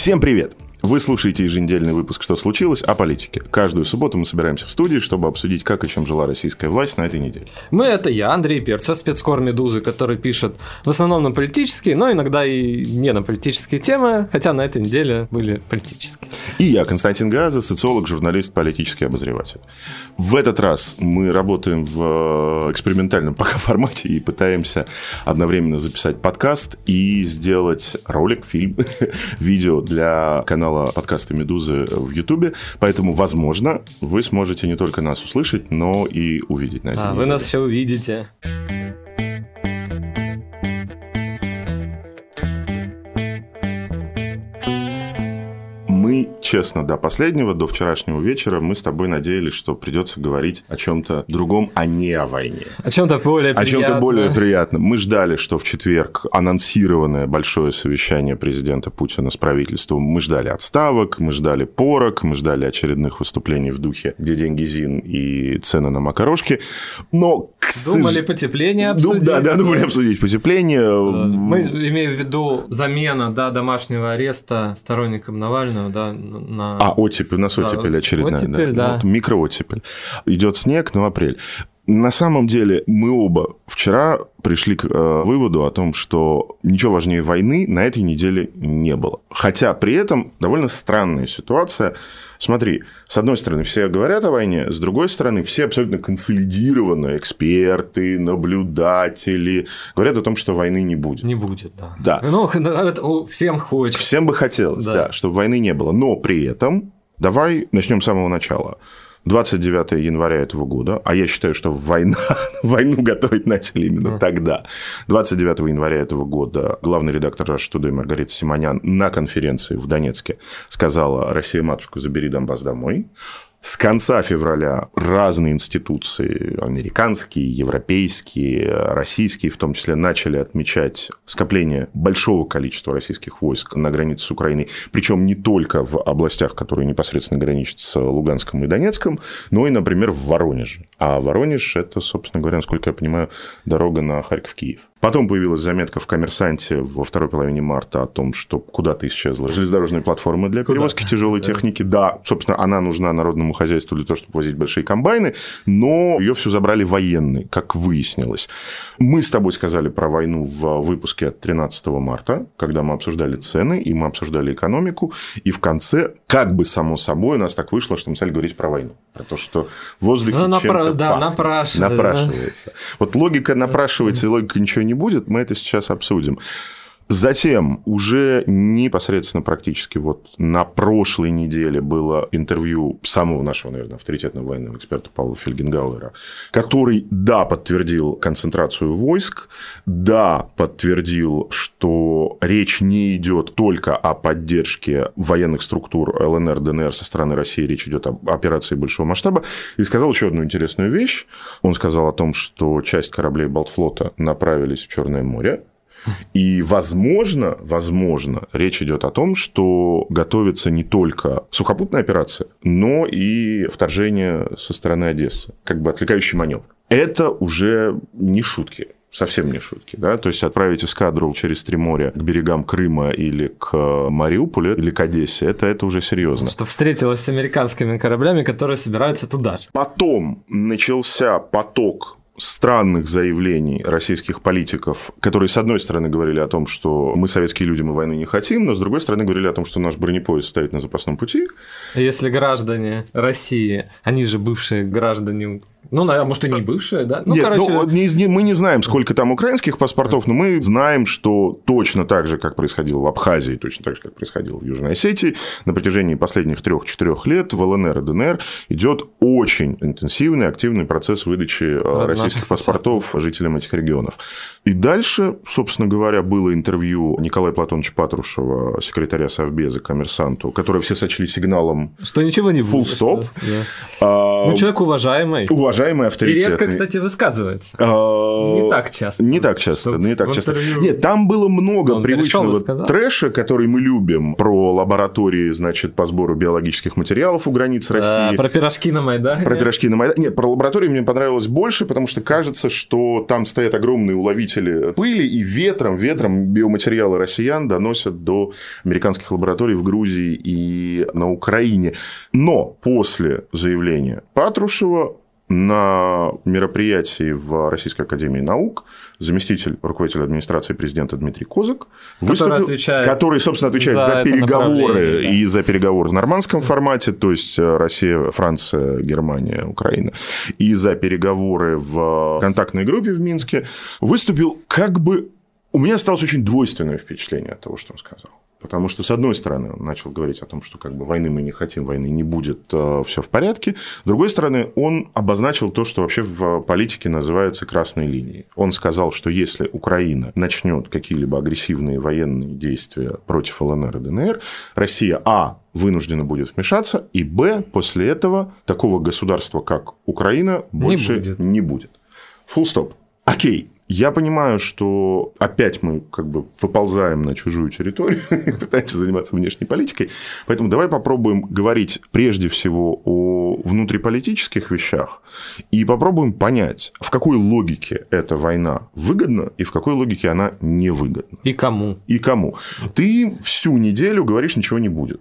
Всем привет! Вы слушаете еженедельный выпуск «Что случилось?» о политике. Каждую субботу мы собираемся в студии, чтобы обсудить, как и чем жила российская власть на этой неделе. Мы – это я, Андрей Перцев, спецкор «Медузы», который пишет в основном на политические, но иногда и не на политические темы, хотя на этой неделе были политические. И я, Константин Газа, социолог, журналист, политический обозреватель. В этот раз мы работаем в э, экспериментальном пока формате и пытаемся одновременно записать подкаст и сделать ролик, фильм, видео для канала подкаста «Медузы» в Ютубе, поэтому, возможно, вы сможете не только нас услышать, но и увидеть на А, вы нас все увидите. Мы, честно, до последнего, до вчерашнего вечера, мы с тобой надеялись, что придется говорить о чем-то другом, а не о войне. О чем-то более О чем-то приятном. более приятном. Мы ждали, что в четверг анонсированное большое совещание президента Путина с правительством. Мы ждали отставок, мы ждали порок, мы ждали очередных выступлений в духе «Где деньги Зин» и цены на макарошки. Но, Думали потепление обсудить. да, да, думали обсудить потепление. Мы имеем в виду замена да, домашнего ареста сторонникам Навального да, на... А, оттепель, у нас Да, оттепель очередная. оттепель, да. Вот микрооттепель. Идет снег, но апрель. На самом деле мы оба вчера пришли к э, выводу о том, что ничего важнее войны на этой неделе не было. Хотя при этом довольно странная ситуация. Смотри, с одной стороны, все говорят о войне, с другой стороны, все абсолютно консолидированно, эксперты, наблюдатели, говорят о том, что войны не будет. Не будет, да. Да. Ну, это у- всем хочется. Всем бы хотелось, да. Да. чтобы войны не было. Но при этом, давай начнем с самого начала. 29 января этого года, а я считаю, что война, войну готовить начали именно тогда. 29 января этого года главный редактор Russia Today Маргарита Симонян на конференции в Донецке сказала «Россия, матушка, забери Донбасс домой». С конца февраля разные институции, американские, европейские, российские в том числе, начали отмечать скопление большого количества российских войск на границе с Украиной, причем не только в областях, которые непосредственно граничат с Луганском и Донецком, но и, например, в Воронеже. А Воронеж – это, собственно говоря, насколько я понимаю, дорога на Харьков-Киев. Потом появилась заметка в «Коммерсанте» во второй половине марта о том, что куда-то исчезла железнодорожная платформа для перевозки тяжелой техники. Да, собственно, она нужна народному хозяйству для того, чтобы возить большие комбайны, но ее все забрали военные, как выяснилось. Мы с тобой сказали про войну в выпуске от 13 марта, когда мы обсуждали цены, и мы обсуждали экономику, и в конце, как бы само собой, у нас так вышло, что мы стали говорить про войну. Про то, что в воздухе Ну, чем-то да, напрашивается, да. Напрашивается. Вот логика напрашивается, и логика ничего не будет, мы это сейчас обсудим. Затем уже непосредственно практически вот на прошлой неделе было интервью самого нашего, наверное, авторитетного военного эксперта Павла Фельгенгауэра, который, да, подтвердил концентрацию войск, да, подтвердил, что речь не идет только о поддержке военных структур ЛНР, ДНР со стороны России, речь идет об операции большого масштаба, и сказал еще одну интересную вещь. Он сказал о том, что часть кораблей Балтфлота направились в Черное море, и, возможно, возможно, речь идет о том, что готовится не только сухопутная операция, но и вторжение со стороны Одессы, как бы отвлекающий маневр. Это уже не шутки. Совсем не шутки, да, то есть отправить эскадру через три моря к берегам Крыма или к Мариуполю или к Одессе, это, это уже серьезно. Что встретилась с американскими кораблями, которые собираются туда же. Потом начался поток странных заявлений российских политиков, которые, с одной стороны, говорили о том, что мы, советские люди, мы войны не хотим, но, с другой стороны, говорили о том, что наш бронепоезд стоит на запасном пути. Если граждане России, они же бывшие граждане Ну, наверное, может, и не бывшие, да? Ну, Нет, короче, ну, не- не- мы не знаем, сколько там украинских паспортов, но мы знаем, что точно так же, как происходило в Абхазии, точно так же, как происходило в Южной Осетии, на протяжении последних трех-четырех лет в ЛНР и ДНР идет очень интенсивный, активный процесс выдачи э, Наших российских паспортов жителям этих регионов. И дальше, собственно говоря, было интервью Николая Платоновича Патрушева, секретаря Совбеза, коммерсанту, которое все сочли сигналом что ничего не full будет. stop. Да. А, Ну, человек уважаемый. уважаемый, уважаемый авторитетный. И редко, кстати, высказывается. Не так часто. Не так часто, не так часто. Нет, там было много привычного трэша, который мы любим, про лаборатории, значит, по сбору биологических материалов у границ России. Про пирожки на Майдане. Про пирожки на Майдане. Нет, про лаборатории мне понравилось больше, потому что кажется, что там стоят огромные уловители пыли, и ветром, ветром биоматериалы россиян доносят до американских лабораторий в Грузии и на Украине. Но после заявления Патрушева на мероприятии в Российской Академии Наук заместитель руководителя администрации президента Дмитрий Козак, который, выступил, который собственно, отвечает за, за переговоры да. и за переговоры в нормандском формате, то есть э, Россия, Франция, Германия, Украина, и за переговоры в контактной группе в Минске, выступил как бы... У меня осталось очень двойственное впечатление от того, что он сказал. Потому что, с одной стороны, он начал говорить о том, что как бы войны мы не хотим, войны не будет, э, все в порядке. С другой стороны, он обозначил то, что вообще в политике называется красной линией. Он сказал, что если Украина начнет какие-либо агрессивные военные действия против ЛНР и ДНР, Россия, а, вынуждена будет вмешаться, и, б, после этого такого государства, как Украина, больше не будет. Не будет. Фулл стоп. Окей, я понимаю, что опять мы как бы выползаем на чужую территорию, пытаемся заниматься внешней политикой. Поэтому давай попробуем говорить прежде всего о внутриполитических вещах и попробуем понять, в какой логике эта война выгодна и в какой логике она невыгодна. И кому. И кому. Ты всю неделю говоришь, ничего не будет.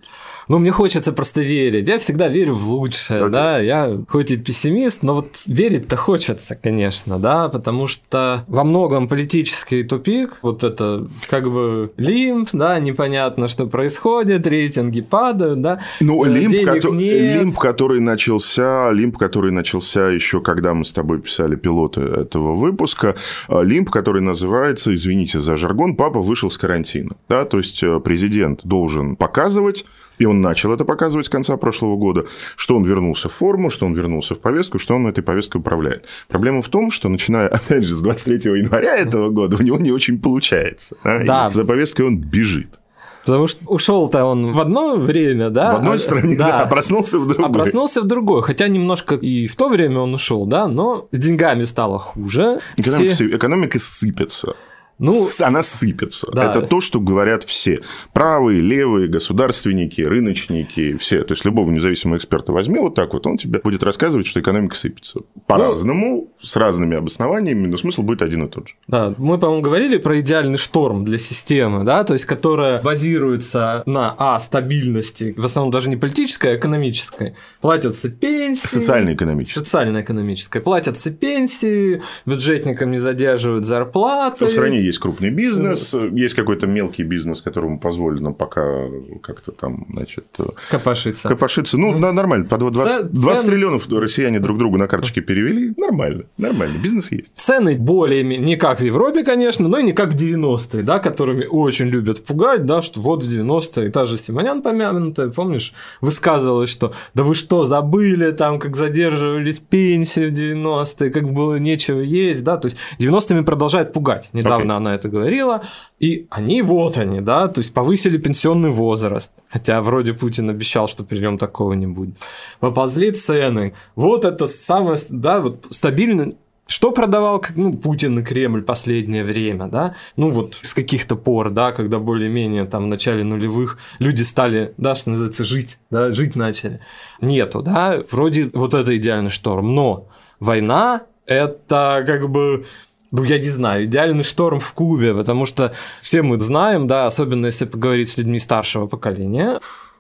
Ну, мне хочется просто верить. Я всегда верю в лучшее, okay. да. Я хоть и пессимист, но вот верить-то хочется, конечно, да, потому что во многом политический тупик, вот это как бы лимб, да, непонятно, что происходит, рейтинги падают, да. Ну, э, лимб, ко- лимб, который начался, лимб, который начался еще когда мы с тобой писали пилоты этого выпуска, э, лимб, который называется, извините за жаргон, папа вышел с карантина, да, то есть э, президент должен показывать и он начал это показывать с конца прошлого года, что он вернулся в форму, что он вернулся в повестку, что он этой повесткой управляет. Проблема в том, что начиная, опять же, с 23 января этого года у него не очень получается. Да. за повесткой он бежит. Потому что ушел-то он в одно время, да? В одной а, стране, да. да, а проснулся в другой. А проснулся в другой. Хотя немножко и в то время он ушел, да, но с деньгами стало хуже. Экономика, Все... экономика сыпется. Ну, она сыпется. Да. Это то, что говорят все. Правые, левые, государственники, рыночники, все. То есть, любого независимого эксперта возьми вот так вот, он тебе будет рассказывать, что экономика сыпется. По-разному, ну, с разными обоснованиями, но смысл будет один и тот же. Да, мы, по-моему, говорили про идеальный шторм для системы, да, то есть, которая базируется на, а, стабильности, в основном даже не политической, а экономической. Платятся пенсии. Социально-экономической. Социально-экономической. Платятся пенсии, бюджетникам не задерживают зарплаты. В стране есть крупный бизнес, есть какой-то мелкий бизнес, которому позволено пока как-то там, значит... Копошиться. Копошиться. Ну, да, нормально. По 20, 20 триллионов россияне друг другу на карточке перевели. Нормально. Нормально. Бизнес есть. Цены более не как в Европе, конечно, но и не как в 90-е, да, которыми очень любят пугать, да, что вот в 90-е та же Симонян помянутая, помнишь, высказывалась, что да вы что, забыли там, как задерживались пенсии в 90-е, как было нечего есть, да, то есть 90-ми продолжает пугать. Недавно она это говорила, и они вот они, да, то есть повысили пенсионный возраст, хотя вроде Путин обещал, что при нем такого не будет. Поползли цены, вот это самое, да, вот стабильно, что продавал ну, Путин и Кремль последнее время, да? Ну вот с каких-то пор, да, когда более-менее там в начале нулевых люди стали, да, что называется, жить, да, жить начали. Нету, да, вроде вот это идеальный шторм, но война это как бы ну, я не знаю, идеальный шторм в Кубе, потому что все мы знаем, да, особенно если поговорить с людьми старшего поколения,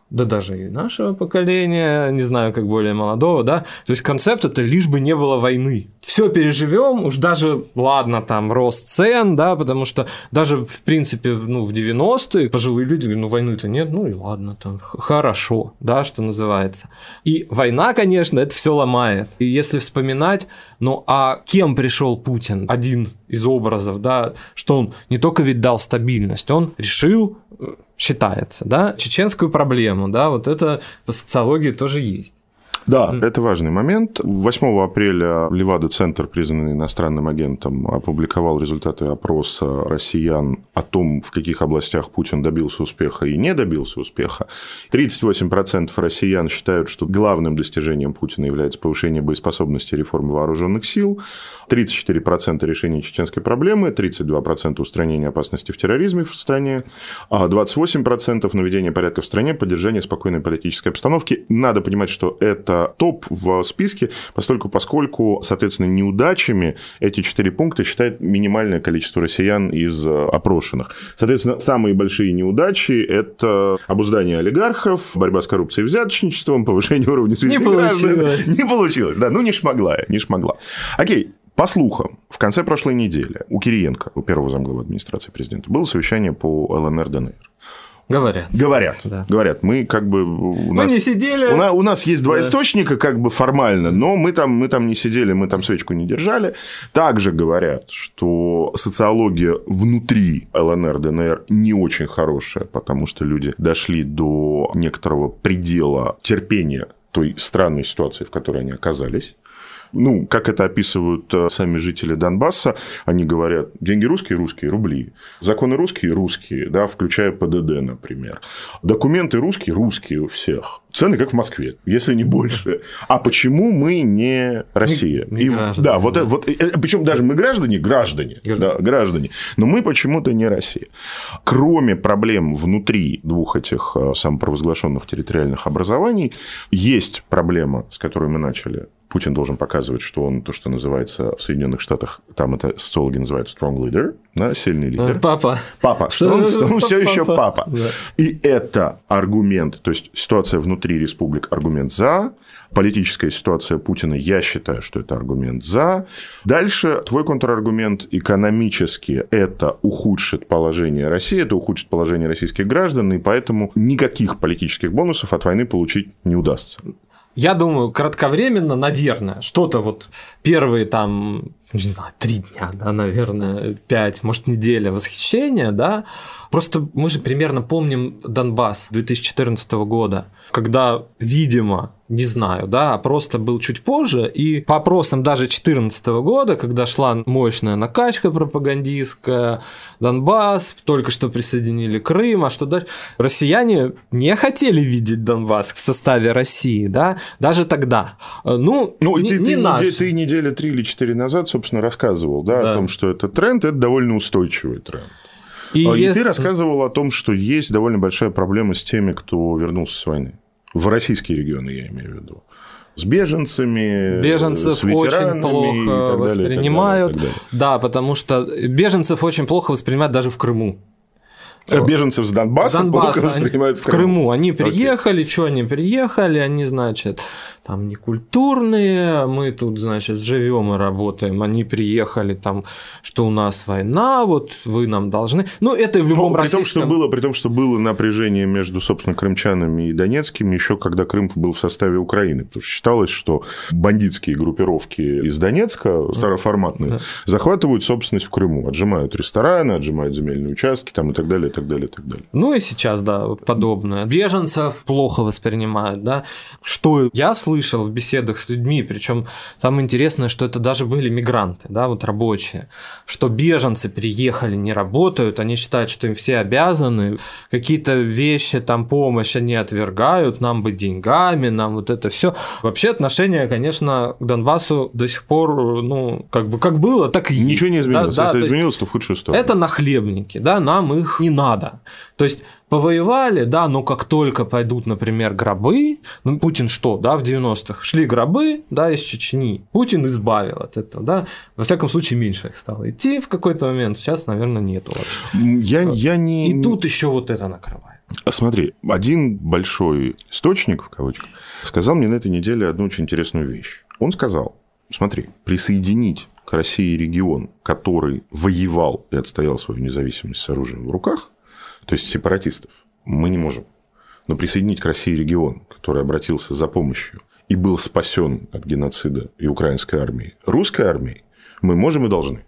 да даже и нашего поколения, не знаю, как более молодого, да, то есть концепт это лишь бы не было войны. Все переживем, уж даже, ладно, там, рост цен, да, потому что даже, в принципе, ну, в 90-е пожилые люди говорят, ну, войны-то нет, ну и ладно, там, хорошо, да, что называется. И война, конечно, это все ломает. И если вспоминать, ну, а кем пришел Путин? Один из образов, да, что он не только ведь дал стабильность, он решил считается, да, чеченскую проблему, да, вот это по социологии тоже есть. Да, это важный момент. 8 апреля Левада-центр, признанный иностранным агентом, опубликовал результаты опроса россиян о том, в каких областях Путин добился успеха и не добился успеха. 38% россиян считают, что главным достижением Путина является повышение боеспособности реформы вооруженных сил, 34% решения чеченской проблемы, 32% устранения опасности в терроризме в стране, 28% а наведения порядка в стране, поддержание спокойной политической обстановки. Надо понимать, что это топ в списке, поскольку, поскольку соответственно, неудачами эти четыре пункта считает минимальное количество россиян из опрошенных. Соответственно, самые большие неудачи – это обуздание олигархов, борьба с коррупцией и взяточничеством, повышение уровня жизни не граждан. Получилось. Не получилось, да, ну не шмогла я, не шмогла. Окей, по слухам, в конце прошлой недели у Кириенко, у первого замглавы администрации президента, было совещание по ЛНР-ДНР. Говорят. Говорят. Да. Говорят. Мы как бы... У мы не сидели. У нас, у нас есть два да. источника, как бы формально, но мы там, мы там не сидели, мы там свечку не держали. Также говорят, что социология внутри ЛНР, ДНР не очень хорошая, потому что люди дошли до некоторого предела терпения той странной ситуации, в которой они оказались. Ну, как это описывают э, сами жители Донбасса, они говорят, деньги русские, русские, рубли. Законы русские, русские, да, включая ПДД, например. Документы русские, русские у всех. Цены как в Москве, если не больше. А почему мы не Россия? Не, не И, граждане, да, вот, да. вот, причем даже мы граждане, граждане, граждане. Да, граждане, но мы почему-то не Россия. Кроме проблем внутри двух этих э, самопровозглашенных территориальных образований, есть проблема, с которой мы начали Путин должен показывать, что он то, что называется в Соединенных Штатах, там это социологи называют strong leader, да, сильный лидер. Э, папа. Папа, что он, что он все еще папа. Да. И это аргумент, то есть ситуация внутри республик аргумент за, политическая ситуация Путина, я считаю, что это аргумент за. Дальше твой контраргумент экономически это ухудшит положение России, это ухудшит положение российских граждан, и поэтому никаких политических бонусов от войны получить не удастся. Я думаю, кратковременно, наверное, что-то вот первые там, не знаю, три дня, да, наверное, пять, может, неделя восхищения, да. Просто мы же примерно помним Донбасс 2014 года, когда, видимо, не знаю, да, просто был чуть позже, и по опросам даже 2014 года, когда шла мощная накачка пропагандистская, Донбасс, только что присоединили Крым, а что дальше? Россияне не хотели видеть Донбасс в составе России, да, даже тогда. Э, ну, ну не, ты, не ты, наш. ты недели три или четыре назад, собственно, рассказывал, да, да, о том, что это тренд, это довольно устойчивый тренд. И, и если... ты рассказывал о том, что есть довольно большая проблема с теми, кто вернулся с войны. В российские регионы, я имею в виду. С беженцами, беженцев с очень плохо далее, воспринимают. Так далее, так далее. Да, потому что беженцев очень плохо воспринимают даже в Крыму. Беженцев с Донбасса, Донбасса плохо воспринимают в Крыму. В Крыму. Они приехали, okay. что они приехали, они, значит, там некультурные, мы тут, значит, живем и работаем, они приехали там, что у нас война, вот вы нам должны. Ну, это в любом при российском... том, что было, при том, что было напряжение между, собственно, крымчанами и донецкими, еще когда Крым был в составе Украины, потому что считалось, что бандитские группировки из Донецка, староформатные, да. захватывают собственность в Крыму, отжимают рестораны, отжимают земельные участки там, и так далее, так далее, и так далее. Ну, и сейчас, да, подобное. Беженцев плохо воспринимают, да. Что я слышал в беседах с людьми, причем самое интересное, что это даже были мигранты, да, вот рабочие, что беженцы приехали, не работают, они считают, что им все обязаны, какие-то вещи, там, помощь они отвергают, нам бы деньгами, нам вот это все. Вообще отношение, конечно, к Донбассу до сих пор, ну, как бы как было, так и. Ничего не изменилось. Да, Если да, изменилось, то в худшую сторону. Это нахлебники, да, нам их не надо. То есть повоевали, да, но как только пойдут, например, гробы, ну, Путин что, да, в 90-х, шли гробы, да, из Чечни, Путин избавил от этого, да, во всяком случае, меньше их стало идти в какой-то момент, сейчас, наверное, нету. Я, я не... И тут еще вот это накрывает. А смотри, один большой источник, в кавычках, сказал мне на этой неделе одну очень интересную вещь. Он сказал, смотри, присоединить к России регион, который воевал и отстоял свою независимость с оружием в руках, то есть сепаратистов, мы не можем. Но присоединить к России регион, который обратился за помощью и был спасен от геноцида и украинской армии, русской армией, мы можем и должны.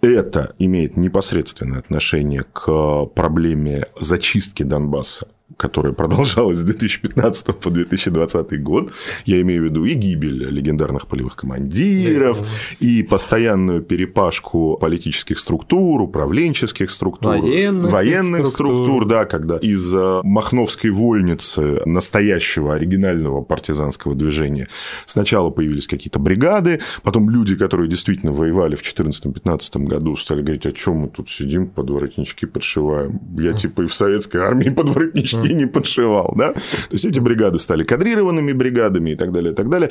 Это имеет непосредственное отношение к проблеме зачистки Донбасса которая продолжалась с 2015 по 2020 год, я имею в виду и гибель легендарных полевых командиров, и постоянную перепашку политических структур, управленческих структур, военных, военных структур. структур, да, когда из Махновской вольницы настоящего оригинального партизанского движения сначала появились какие-то бригады, потом люди, которые действительно воевали в 2014-2015 году, стали говорить, о чем мы тут сидим, подворотнички подшиваем. Я типа и в советской армии подворотнички не подшивал, да? То есть эти бригады стали кадрированными бригадами и так далее, и так далее.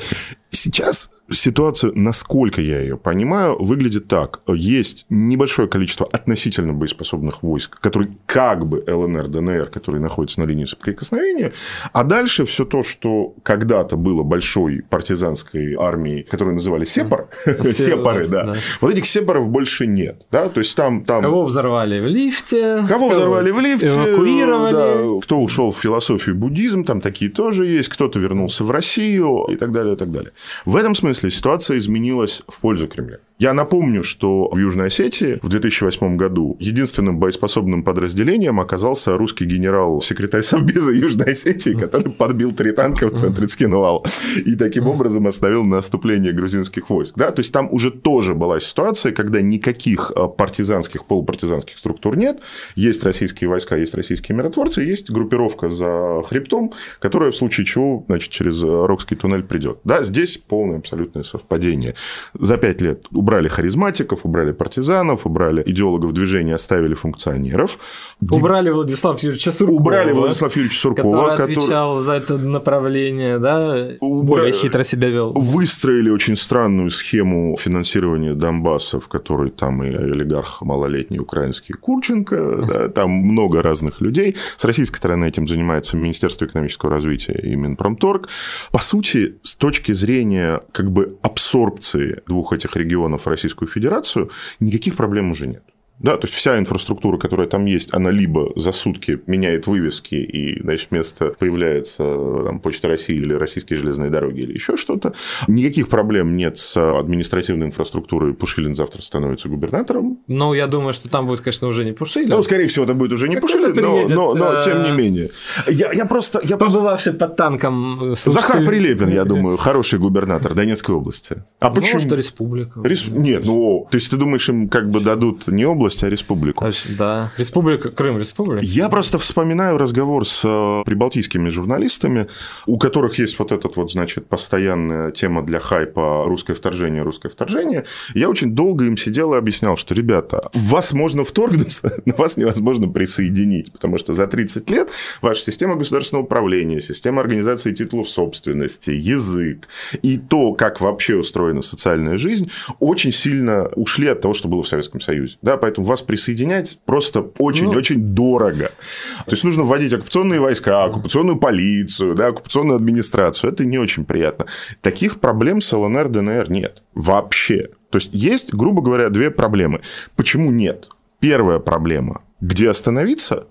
Сейчас ситуация, насколько я ее понимаю, выглядит так. Есть небольшое количество относительно боеспособных войск, которые как бы ЛНР, ДНР, которые находятся на линии соприкосновения, а дальше все то, что когда-то было большой партизанской армией, которую называли Сепар, Сепары, да. Вот этих Сепаров больше нет. Да? То есть там, там... Кого взорвали в лифте. Кого взорвали в лифте. Эвакуировали. Кто ушел в философию буддизм, там такие тоже есть. Кто-то вернулся в Россию и так далее, и так далее. В этом смысле ситуация изменилась в пользу Кремля. Я напомню, что в Южной Осетии в 2008 году единственным боеспособным подразделением оказался русский генерал, секретарь Совбеза Южной Осетии, который подбил три танка в центре Цкинвала и таким образом остановил наступление грузинских войск. Да? То есть там уже тоже была ситуация, когда никаких а, партизанских, полупартизанских структур нет, есть российские войска, есть российские миротворцы, есть группировка за хребтом, которая в случае чего значит, через Рокский туннель придет. Да, здесь полное абсолютное совпадение. За пять лет убрали харизматиков, убрали партизанов, убрали идеологов движения, оставили функционеров. Убрали Владислава Юрьевича Суркова. Убрали Владислава Юрьевича Суркова. Который отвечал который... за это направление, да, Убра... более хитро себя вел. Выстроили очень странную схему финансирования Донбасса, в которой там и олигарх малолетний украинский Курченко, да, там много разных людей. С российской стороны этим занимается Министерство экономического развития и Минпромторг. По сути, с точки зрения как бы абсорбции двух этих регионов в Российскую Федерацию, никаких проблем уже нет. Да, то есть вся инфраструктура, которая там есть, она либо за сутки меняет вывески, и, значит, вместо появляется там, Почта России или Российские железные дороги или еще что-то. Никаких проблем нет с административной инфраструктурой. Пушилин завтра становится губернатором. Ну, я думаю, что там будет, конечно, уже не Пушилин. Ну, скорее всего, это будет уже не как Пушилин, но, но, но, тем не менее. Я, я просто... Я Побывавший просто... под танком... Слушатель... Захар Прилепин, я думаю, хороший губернатор Донецкой области. А почему? Может, республика. Рес... Нет, ну, то есть ты думаешь, им как бы дадут не область, область, а республику. Да, республика, Крым, республика. Я просто вспоминаю разговор с э, прибалтийскими журналистами, у которых есть вот этот вот, значит, постоянная тема для хайпа русское вторжение, русское вторжение. Я очень долго им сидел и объяснял, что, ребята, в вас можно вторгнуться, но вас невозможно присоединить, потому что за 30 лет ваша система государственного управления, система организации титулов собственности, язык и то, как вообще устроена социальная жизнь, очень сильно ушли от того, что было в Советском Союзе. Да, поэтому вас присоединять просто очень-очень ну... дорого. То есть нужно вводить оккупационные войска, оккупационную полицию, да, оккупационную администрацию. Это не очень приятно. Таких проблем с ЛНР, ДНР нет. Вообще. То есть есть, грубо говоря, две проблемы. Почему нет? Первая проблема. Где остановиться?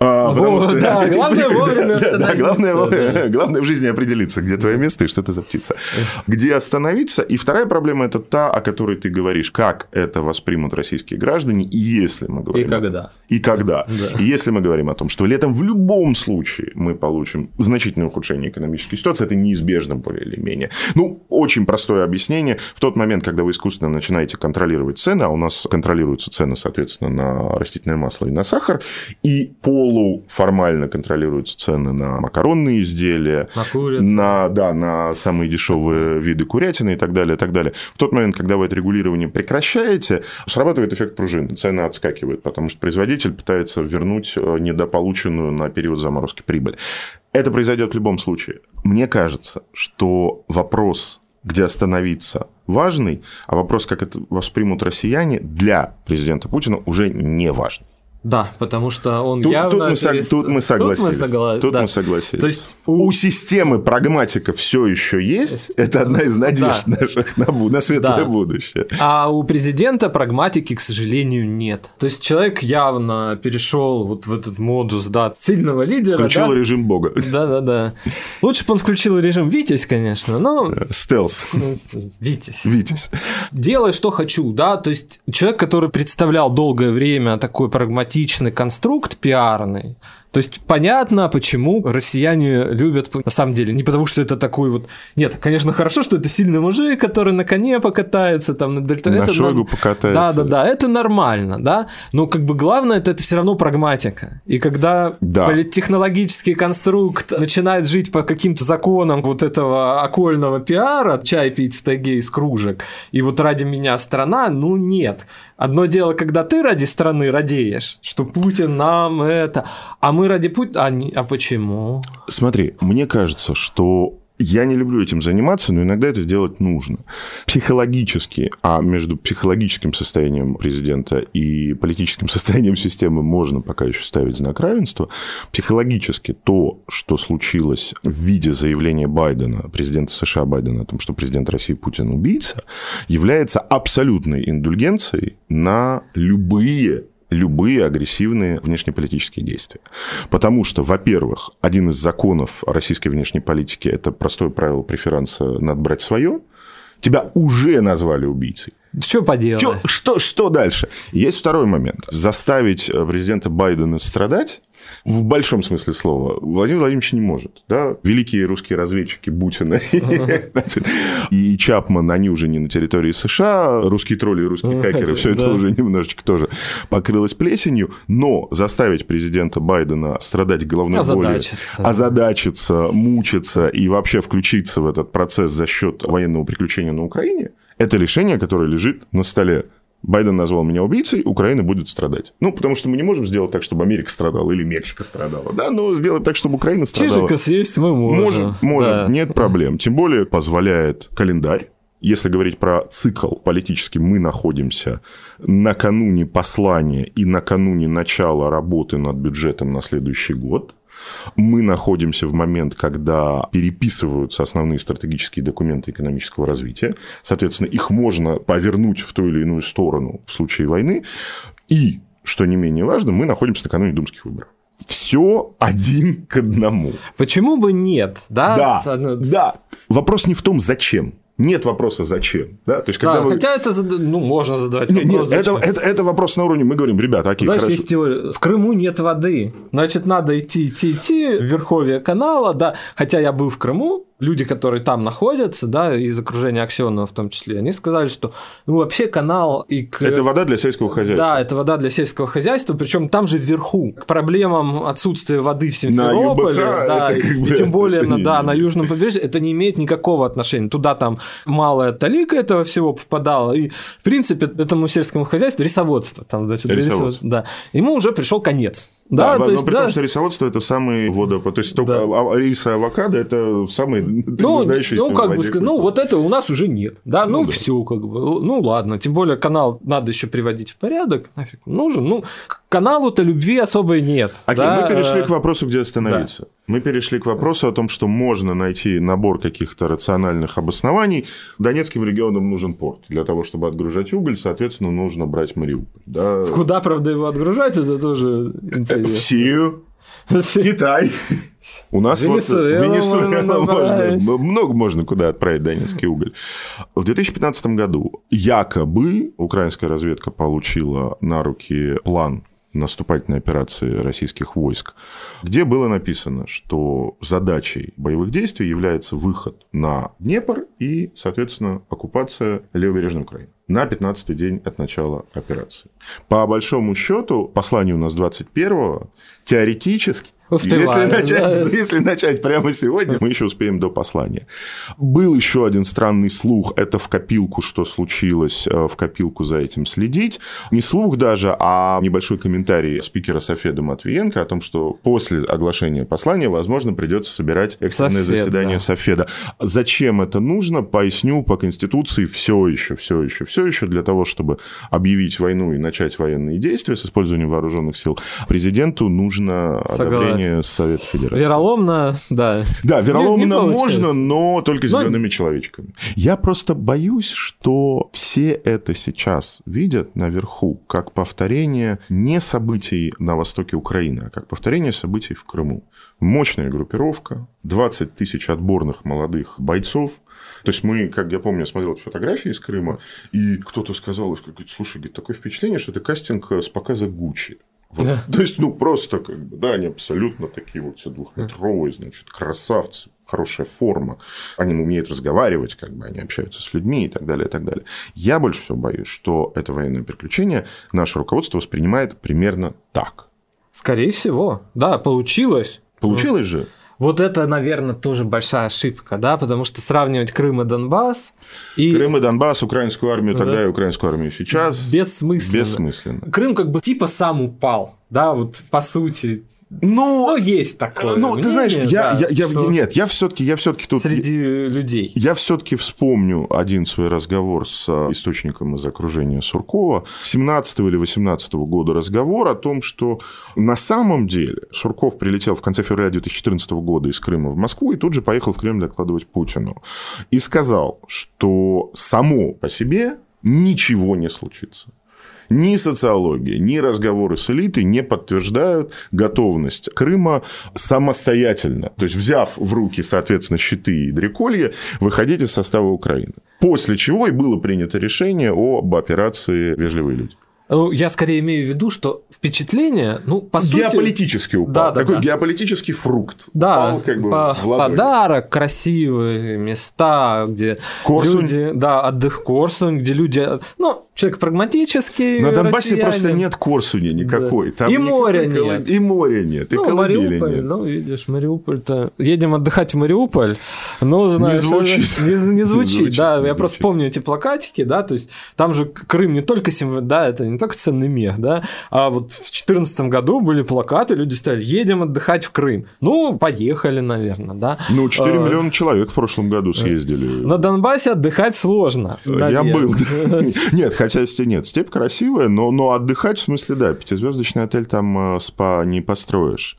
А, Во, что, да, главное вовремя да, да, главное, да. главное в жизни определиться, где твое место и что ты за птица. Где остановиться. И вторая проблема – это та, о которой ты говоришь. Как это воспримут российские граждане, и если мы говорим... И когда. И когда. Да. И если мы говорим о том, что летом в любом случае мы получим значительное ухудшение экономической ситуации, это неизбежно более или менее. Ну, очень простое объяснение. В тот момент, когда вы искусственно начинаете контролировать цены, а у нас контролируются цены, соответственно, на растительное масло и на сахар, и пол полуформально контролируются цены на макаронные изделия, на, курицу. на, да, на самые дешевые виды курятины и так далее, и так далее. В тот момент, когда вы это регулирование прекращаете, срабатывает эффект пружины, цены отскакивают, потому что производитель пытается вернуть э, недополученную на период заморозки прибыль. Это произойдет в любом случае. Мне кажется, что вопрос где остановиться, важный, а вопрос, как это воспримут россияне, для президента Путина уже не важный. Да, потому что он тут, явно... Тут мы, перест... тут мы согласились. Тут мы, согла... тут да. мы согласились. То есть... У... системы прагматика все еще есть. Это одна из надежд да. наших на, на светлое да. будущее. А у президента прагматики, к сожалению, нет. То есть человек явно перешел вот в этот модус, да, сильного лидера. Включил да? режим бога. Да-да-да. Лучше бы он включил режим Витязь, конечно, но... Стелс. Ну, Витязь. Витязь. Делай, что хочу, да, то есть человек, который представлял долгое время такой прагматичный конструкт пиарный, То есть понятно, почему россияне любят на самом деле. Не потому, что это такой вот... Нет, конечно, хорошо, что это сильный мужик, который на коне покатается, там, на дельта... На это Шойгу на... покатается. Да, да, да, это нормально, да. Но как бы главное, это, это все равно прагматика. И когда Да. политтехнологический конструкт начинает жить по каким-то законам вот этого окольного пиара, чай пить в тайге из кружек, и вот ради меня страна, ну нет. Одно дело, когда ты ради страны радеешь, что Путин нам это, а мы ради Путина, а, не- а почему? Смотри, мне кажется, что я не люблю этим заниматься, но иногда это делать нужно. Психологически, а между психологическим состоянием президента и политическим состоянием системы можно пока еще ставить знак равенства. Психологически то, что случилось в виде заявления Байдена, президента США Байдена о том, что президент России Путин убийца, является абсолютной индульгенцией на любые любые агрессивные внешнеполитические действия. Потому что, во-первых, один из законов российской внешней политики – это простое правило преферанса «надо брать свое». Тебя уже назвали убийцей. Что поделать? Чё- что, что дальше? Есть второй момент. Заставить э, президента Байдена страдать в большом смысле слова Владимир Владимирович не может. Да? Великие русские разведчики Бутина значит, и Чапман, они уже не на территории США, русские тролли и русские хакеры, все это уже немножечко тоже покрылось плесенью, но заставить президента Байдена страдать головной болью, озадачиться, мучиться и вообще включиться в этот процесс за счет военного приключения на Украине, это решение, которое лежит на столе. Байден назвал меня убийцей, Украина будет страдать. Ну, потому что мы не можем сделать так, чтобы Америка страдала или Мексика страдала. Да, но сделать так, чтобы Украина страдала. Чижика съесть мы можем. Можем, можем, Да. нет проблем. Тем более позволяет календарь. Если говорить про цикл политический, мы находимся накануне послания и накануне начала работы над бюджетом на следующий год. Мы находимся в момент, когда переписываются основные стратегические документы экономического развития. Соответственно, их можно повернуть в ту или иную сторону в случае войны. И, что не менее важно, мы находимся накануне думских выборов. Все один к одному. Почему бы нет? Да, Да, да. Вопрос не в том, зачем. Нет вопроса, зачем. Да? То есть, Да, когда вы- хотя это ну, можно задавать Нет, вопрос. нет, это, зачем. это, это вопрос на уровне, мы говорим, ребята, окей, Знаешь, хорошо. есть теория. В Крыму нет воды. Значит, надо идти, идти, идти в верховье канала, да. Хотя я был в Крыму, люди, которые там находятся, да, из окружения Аксенова в том числе, они сказали, что ну, вообще канал и к... Это вода для сельского хозяйства. Да, это вода для сельского хозяйства, причем там же вверху. К проблемам отсутствия воды в Симферополе, ЮБК да, это как и, бы и тем более на, да, на южном побережье это не имеет никакого отношения. Туда там малая талика этого всего попадала, и в принципе этому сельскому хозяйству рисоводство там, значит, Рисоводство. да, ему уже пришел конец. Да, Да, то есть, при да. том, что рисоводство это самый водопад. То есть только Да. а- рис и авокадо это самые Ну, ну, как бы ну, вот это у нас уже нет. Да, ну, Ну, да. все, как бы. Ну, ладно. Тем более канал надо еще приводить в порядок. Нафиг нужен. Ну, каналу-то любви особой нет. Окей, да, мы перешли э, к вопросу, где остановиться. Мы перешли к вопросу о том, что можно найти набор каких-то рациональных обоснований. Донецким регионам нужен порт. Для того, чтобы отгружать уголь, соответственно, нужно брать Мариуполь. Да. Куда, правда, его отгружать, это тоже В интересно. Сирию, Китай. У нас вот Венесуэла можно много можно куда отправить донецкий уголь. В 2015 году якобы украинская разведка получила на руки план наступательной операции российских войск, где было написано, что задачей боевых действий является выход на Днепр и, соответственно, оккупация левобережной Украины на 15-й день от начала операции. По большому счету, послание у нас 21-го, теоретически, если Успеваем, начать, да. если начать прямо сегодня, мы еще успеем до послания. Был еще один странный слух, это в копилку, что случилось, э, в копилку за этим следить. Не слух даже, а небольшой комментарий спикера Софеда Матвиенко о том, что после оглашения послания, возможно, придется собирать экстренное Софед, заседание да. Софеда. Зачем это нужно? Поясню, по Конституции все еще, все еще, все еще для того, чтобы объявить войну и начать военные действия с использованием вооруженных сил, президенту нужно Согласен. одобрение Совета Федерации. Вероломно, да. Да, вероломно Не- не можно, но только Но- зелеными человечками. Я просто боюсь, что все это сейчас видят наверху как повторение не событий на востоке Украины, а как повторение событий в Крыму. Мощная группировка, 20 тысяч отборных молодых бойцов. То есть мы, как я помню, я смотрел фотографии из Крыма, и кто-то сказал, говорит, слушай, говорит, такое впечатление, что это кастинг с показа Гуччи. Вот. Да. То есть, ну, просто, как бы, да, они абсолютно такие вот все двухметровые, значит, красавцы, хорошая форма. Они умеют разговаривать, как бы они общаются с людьми и так далее, и так далее. Я больше всего боюсь, что это военное приключение наше руководство воспринимает примерно так. Скорее всего, да, получилось. Получилось же. Вот это, наверное, тоже большая ошибка, да, потому что сравнивать Крым и Донбасс и... Крым и Донбасс, украинскую армию тогда да. и украинскую армию сейчас. Бессмысленно. Бессмысленно. Крым как бы типа сам упал, да, вот по сути, но, ну, есть такое. Ну, ты знаешь, я, да, я, я, нет, я все-таки, я все-таки тут среди людей. Я все-таки вспомню один свой разговор с а, источником из окружения Суркова 17 или 18 года разговор о том, что на самом деле Сурков прилетел в конце февраля 2014 года из Крыма в Москву и тут же поехал в Кремль докладывать Путину и сказал, что само по себе ничего не случится. Ни социология, ни разговоры с элитой не подтверждают готовность Крыма самостоятельно, то есть взяв в руки, соответственно, щиты и дреколья, выходить из состава Украины. После чего и было принято решение об операции «Вежливые люди». Ну, я скорее имею в виду, что впечатление, ну, по сути... Геополитически упал. Да, да, Такой да. геополитический фрукт. Да, упал, как бы по, подарок, красивые места, где Корсунь. люди... Да, отдых Корсунь, где люди... Ну, человек прагматический, На Донбассе россияне. просто нет Корсуни никакой. Да. Там и моря нет. Колоб... И моря нет, и ну, Мариуполь, нет. Ну, видишь, Мариуполь-то... Едем отдыхать в Мариуполь, ну, знаешь... Не звучит. Не, не звучит, не звучит да. Не я звучит. просто помню эти плакатики, да, то есть там же Крым не только... Да, это не только ценный мех, да, а вот в 2014 году были плакаты, люди стали, едем отдыхать в Крым. Ну, поехали, наверное, да. Ну, 4 а, миллиона человек в прошлом году съездили. На Донбассе отдыхать сложно. Я был. Нет, хотя нет, степь красивая, но, но отдыхать, в смысле, да, пятизвездочный отель там э, спа не построишь.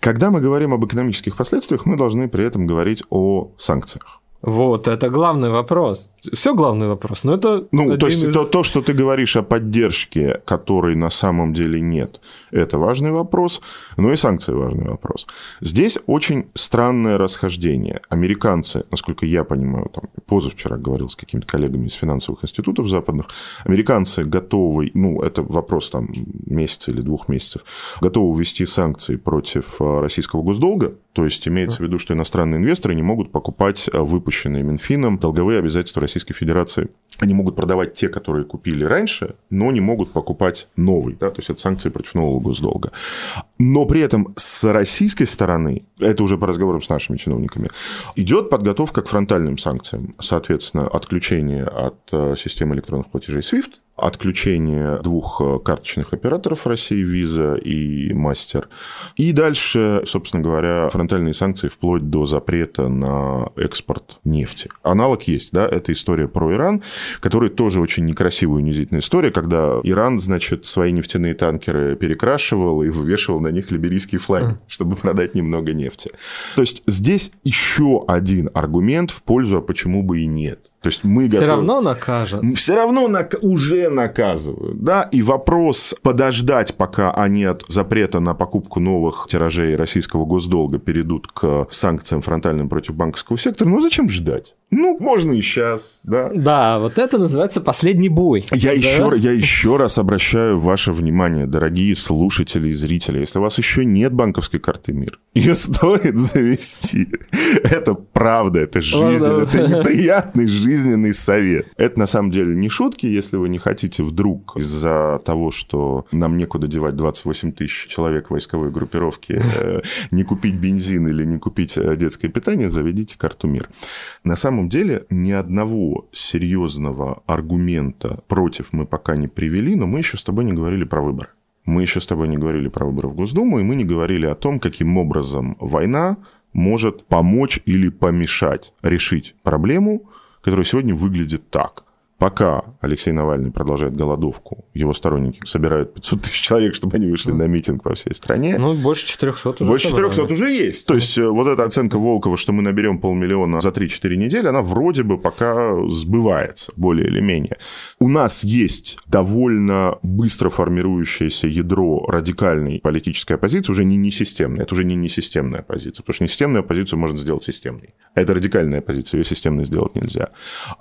Когда мы говорим об экономических последствиях, мы должны при этом говорить о санкциях. Вот, это главный вопрос. Все главный вопрос, но это... Ну, то есть из... то, то, что ты говоришь о поддержке, которой на самом деле нет, это важный вопрос, но и санкции важный вопрос. Здесь очень странное расхождение. Американцы, насколько я понимаю, там, позавчера говорил с какими-то коллегами из финансовых институтов западных, американцы готовы, ну, это вопрос там месяца или двух месяцев, готовы ввести санкции против э, российского госдолга, то есть имеется в виду, что иностранные инвесторы не могут покупать э, выпущенные Минфином долговые обязательства Российской Федерации. Они могут продавать те, которые купили раньше, но не могут покупать новый. Да? То есть это санкции против нового госдолга. Но при этом с российской стороны, это уже по разговорам с нашими чиновниками, идет подготовка к фронтальным санкциям. Соответственно, отключение от э, системы электронных платежей SWIFT, отключение двух э, карточных операторов России, Visa и Мастер. И дальше, собственно говоря, фронтальные санкции вплоть до запрета на экспорт нефти. Аналог есть, да, это история про Иран, который тоже очень некрасивая унизительная история, когда Иран, значит, свои нефтяные танкеры перекрашивал и вывешивал на них либерийские флаги, чтобы продать немного нефти. То есть здесь еще один аргумент в пользу, а почему бы и нет. То есть мы Все готовы... равно накажут. Все равно нак... уже наказывают. Да? И вопрос подождать, пока они от запрета на покупку новых тиражей российского госдолга перейдут к санкциям фронтальным против банковского сектора, ну зачем ждать? Ну, можно и сейчас, да. Да, вот это называется последний бой. Я, да? еще, я еще раз обращаю ваше внимание, дорогие слушатели и зрители, если у вас еще нет банковской карты МИР, ее стоит завести. Это правда, это жизнь, это неприятный жизненный совет. Это на самом деле не шутки, если вы не хотите вдруг из-за того, что нам некуда девать 28 тысяч человек войсковой группировке, э, не купить бензин или не купить э, детское питание, заведите карту МИР. На самом самом деле ни одного серьезного аргумента против мы пока не привели, но мы еще с тобой не говорили про выборы. Мы еще с тобой не говорили про выборы в Госдуму, и мы не говорили о том, каким образом война может помочь или помешать решить проблему, которая сегодня выглядит так. Пока Алексей Навальный продолжает голодовку, его сторонники собирают 500 тысяч человек, чтобы они вышли на митинг по всей стране. Ну, больше 400 уже Больше 400 собрали. уже есть. То есть, э, вот эта оценка Волкова, что мы наберем полмиллиона за 3-4 недели, она вроде бы пока сбывается, более или менее. У нас есть довольно быстро формирующееся ядро радикальной политической оппозиции, уже не несистемной. Это уже не несистемная оппозиция, потому что несистемную оппозицию можно сделать системной. Это радикальная оппозиция, ее системной сделать нельзя.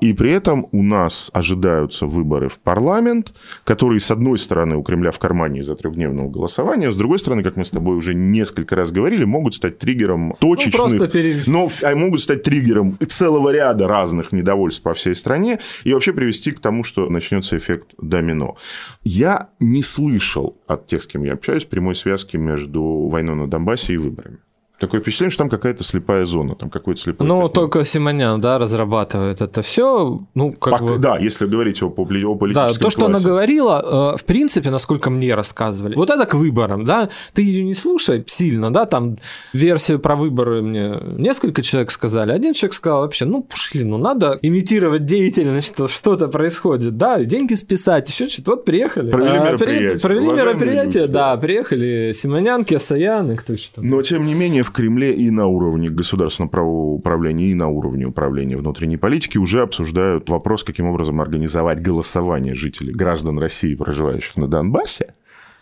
И при этом у нас нас ожидаются выборы в парламент, которые, с одной стороны, у Кремля в кармане из-за трехдневного голосования, с другой стороны, как мы с тобой уже несколько раз говорили, могут стать триггером точечных, ну, пере... но а могут стать триггером целого ряда разных недовольств по всей стране и вообще привести к тому, что начнется эффект домино. Я не слышал от тех, с кем я общаюсь, прямой связки между войной на Донбассе и выборами. Такое впечатление, что там какая-то слепая зона, там какой-то слепой. Ну, пятно. только Симонян, да, разрабатывает это все. Ну, как Пока, бы... Да, если говорить о, о политическом Да, то, что она говорила, э, в принципе, насколько мне рассказывали, вот это к выборам, да, ты ее не слушай сильно, да, там версию про выборы мне несколько человек сказали, один человек сказал вообще, ну, пошли, ну, надо имитировать деятельность, что что-то происходит, да, деньги списать, еще что-то, вот приехали. Провели а, мероприятие. Провели мероприятие, да, приехали Симонян, Кесаян и кто еще там. Но, тем не менее, в Кремле и на уровне государственного правового управления, и на уровне управления внутренней политики уже обсуждают вопрос, каким образом организовать голосование жителей, граждан России, проживающих на Донбассе,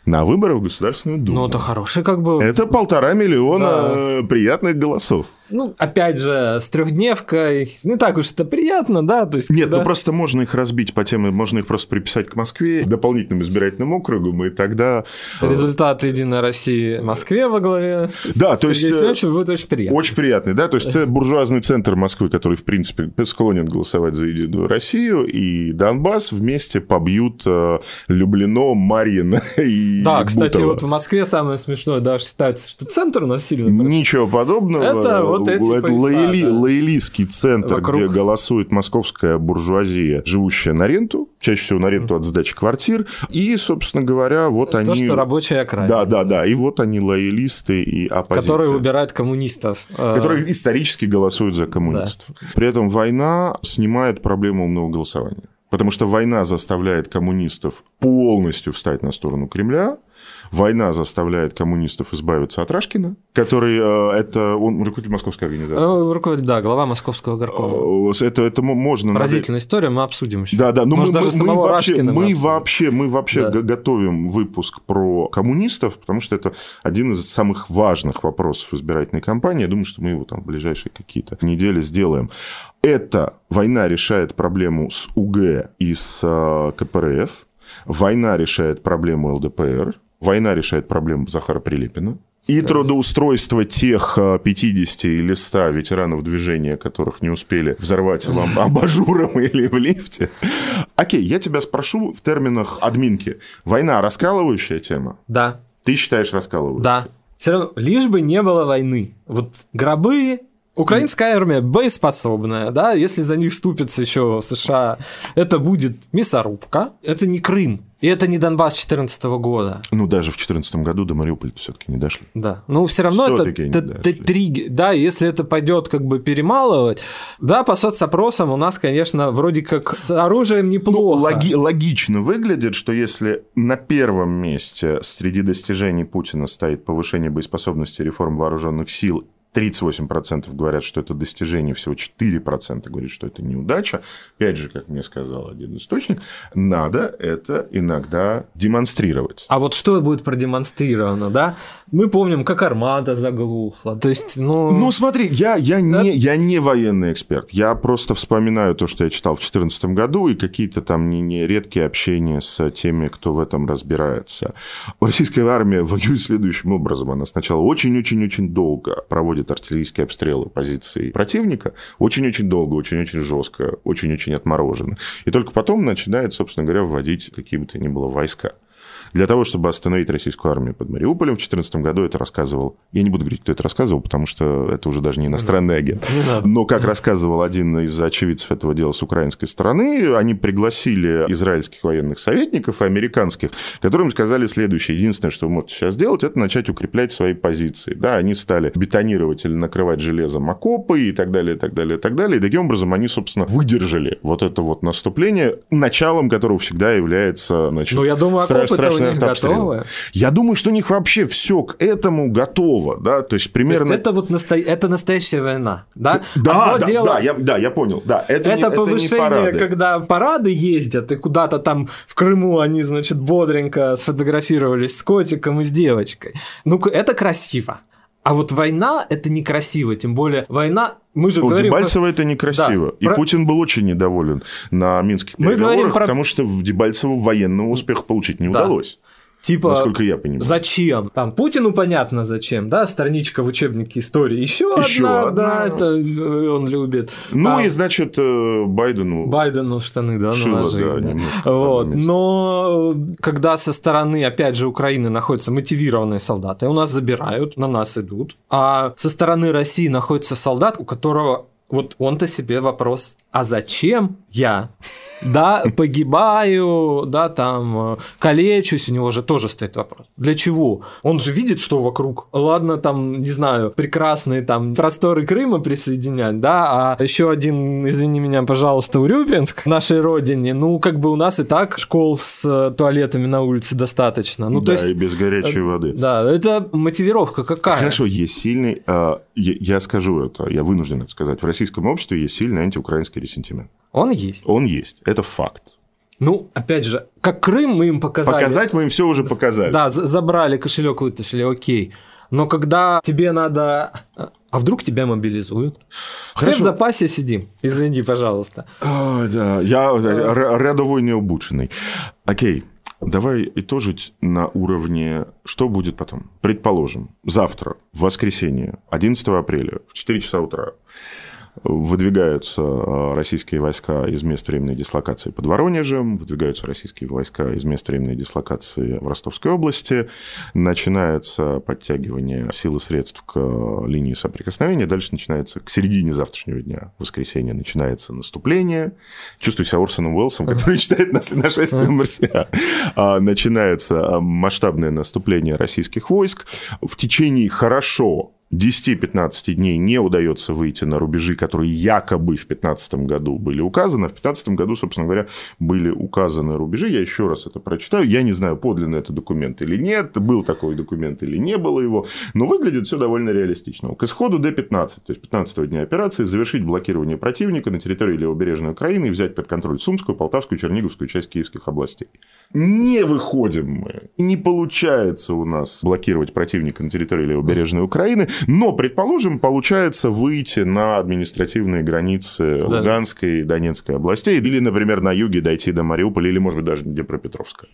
на выборы в Государственную Думу. Ну, это хороший как бы... Это полтора миллиона да. приятных голосов. Ну, опять же, с трехдневкой не так уж это приятно, да? То есть, Нет, когда... ну просто можно их разбить по теме, можно их просто приписать к Москве, дополнительным избирательным округам, и тогда... Э, Результат Единой России Москве во главе. Да, то есть... Очень, будет очень приятно. Очень приятный, да, то есть буржуазный центр Москвы, который, в принципе, склонен голосовать за Единую Россию, и Донбасс вместе побьют э, Люблино, Марьино и Да, кстати, вот в Москве самое смешное, да, считается, что центр у нас сильно... Ничего подобного. Это вот эти это пояса, лояли, да. лоялистский центр, Вокруг... где голосует московская буржуазия, живущая на ренту, чаще всего на ренту от сдачи квартир, и, собственно говоря, вот То, они... То, что рабочая окраина. Да, да, да, и вот они лоялисты и оппозиция. Которые выбирают коммунистов. Э, Которые исторически голосуют за коммунистов. Да. При этом война снимает проблему умного голосования. Потому что война заставляет коммунистов полностью встать на сторону Кремля, Война заставляет коммунистов избавиться от Рашкина, который э, это он руководитель московской организации. Э, руководитель, да, глава московского горкома. Э, это, это можно... Поразительная история, мы обсудим еще. Да, да, но Может, мы, даже мы, мы вообще, мы, вообще, мы вообще да. готовим выпуск про коммунистов, потому что это один из самых важных вопросов избирательной кампании. Я думаю, что мы его там в ближайшие какие-то недели сделаем. Эта война решает проблему с УГ и с КПРФ. Война решает проблему ЛДПР. Война решает проблему Захара Прилепина. И трудоустройство тех 50 э, или 100 ветеранов движения, которых не успели взорвать вам абажуром или в лифте. Окей, я тебя спрошу в терминах админки. Война раскалывающая тема? Да. Ты считаешь раскалывающей? Да. Все равно, лишь бы не было войны. Вот гробы, Украинская армия боеспособная, да, если за них вступится еще США, это будет мясорубка, это не Крым, и это не Донбасс 2014 года. Ну, даже в 2014 году до Мариуполя все-таки не дошли. Да. Ну, все равно это, это триггер. Да, если это пойдет как бы перемалывать. Да, по соцопросам у нас, конечно, вроде как с оружием неплохо. Ну, логи- логично выглядит, что если на первом месте среди достижений Путина стоит повышение боеспособности реформ вооруженных сил 38% говорят, что это достижение, всего 4% говорят, что это неудача. Опять же, как мне сказал один источник, надо это иногда демонстрировать. А вот что будет продемонстрировано, да? Мы помним, как армада заглухла. То есть, ну... Ну, смотри, я, я, да? не, я не военный эксперт. Я просто вспоминаю то, что я читал в 2014 году, и какие-то там не, не редкие общения с теми, кто в этом разбирается. Российская армия воюет следующим образом. Она сначала очень-очень-очень долго проводит проводит артиллерийские обстрелы позиций противника очень-очень долго, очень-очень жестко, очень-очень отморожено. И только потом начинает, собственно говоря, вводить какие бы то ни было войска. Для того, чтобы остановить российскую армию под Мариуполем в 2014 году, это рассказывал... Я не буду говорить, кто это рассказывал, потому что это уже даже не иностранный агент. Но как рассказывал один из очевидцев этого дела с украинской стороны, они пригласили израильских военных советников и американских, которым сказали следующее. Единственное, что вы можете сейчас сделать, это начать укреплять свои позиции. Да, они стали бетонировать или накрывать железом окопы и так далее, и так далее, и так далее. И таким образом они, собственно, выдержали вот это вот наступление, началом которого всегда является значит, ну, я думаю, страш, страшный них готовы? Я думаю, что у них вообще все к этому готово, да, то есть примерно... То есть это вот насто... это настоящая война, да? Да, да, дело... да, я, да, я понял, да. Это, это не, повышение, это не парады. когда парады ездят, и куда-то там в Крыму они, значит, бодренько сфотографировались с котиком и с девочкой. Ну, это красиво. А вот война это некрасиво, тем более война мы же У говорим... Дебальцево это некрасиво. Да, и про- Путин был очень недоволен на минских Мы переговорах, говорим про- потому что в Дебальцево военного успеха получить не Да. удалось. Типа, Насколько я понимаю. зачем? Там Путину понятно зачем, да, страничка в учебнике истории. Еще, Ещё одна, одна. да, это он любит. Ну А и, значит, э, Байдену Байдену штаны, да, шило, наложили, да, да. Вот. Но э, когда со стороны, опять же, Украины находятся мотивированные солдаты, у нас забирают, на нас идут, а со стороны России находится солдат, у которого вот он-то себе вопрос, а зачем я? Да, погибаю, да, там, э, калечусь, у него же тоже стоит вопрос. Для чего? Он же видит, что вокруг. Ладно, там, не знаю, прекрасные там просторы Крыма присоединять, да, а еще один, извини меня, пожалуйста, Урюпинск, нашей родине, ну, как бы у нас и так школ с э, туалетами на улице достаточно. Ну, да, то есть, и без горячей воды. да, это мотивировка какая? Хорошо, есть сильный, а, я, я скажу это, я вынужден это сказать, в российском обществе есть сильный антиукраинский ресентимент. Он есть. Он есть, это факт. Ну, опять же, как Крым мы им показали. Показать мы им все уже показали. Да, за- забрали кошелек, вытащили, окей. Но когда тебе надо... А вдруг тебя мобилизуют? Все в Хорошо. запасе сидим. Извини, пожалуйста. Ой, да, я р- рядовой необученный. Окей, давай итожить на уровне, что будет потом. Предположим, завтра, в воскресенье, 11 апреля, в 4 часа утра, выдвигаются э, российские войска из мест временной дислокации под Воронежем, выдвигаются российские войска из мест временной дислокации в Ростовской области, начинается подтягивание сил и средств к э, линии соприкосновения, дальше начинается к середине завтрашнего дня, в воскресенье, начинается наступление. Чувствую себя Орсоном Уэллсом, который читает нас нашествие марсиан. А, Начинается а, масштабное наступление российских войск. В течение хорошо 10-15 дней не удается выйти на рубежи, которые якобы в 2015 году были указаны. В 2015 году, собственно говоря, были указаны рубежи. Я еще раз это прочитаю. Я не знаю, подлинный это документ или нет, был такой документ или не было его, но выглядит все довольно реалистично. К исходу Д-15, то есть 15 дня операции, завершить блокирование противника на территории левобережной Украины и взять под контроль Сумскую, Полтавскую, Черниговскую часть киевских областей. Не выходим мы. Не получается у нас блокировать противника на территории левобережной Украины, но, предположим, получается выйти на административные границы Да. Луганской и Донецкой областей, или, например, на юге дойти до Мариуполя, или, может быть, даже Днепропетровска.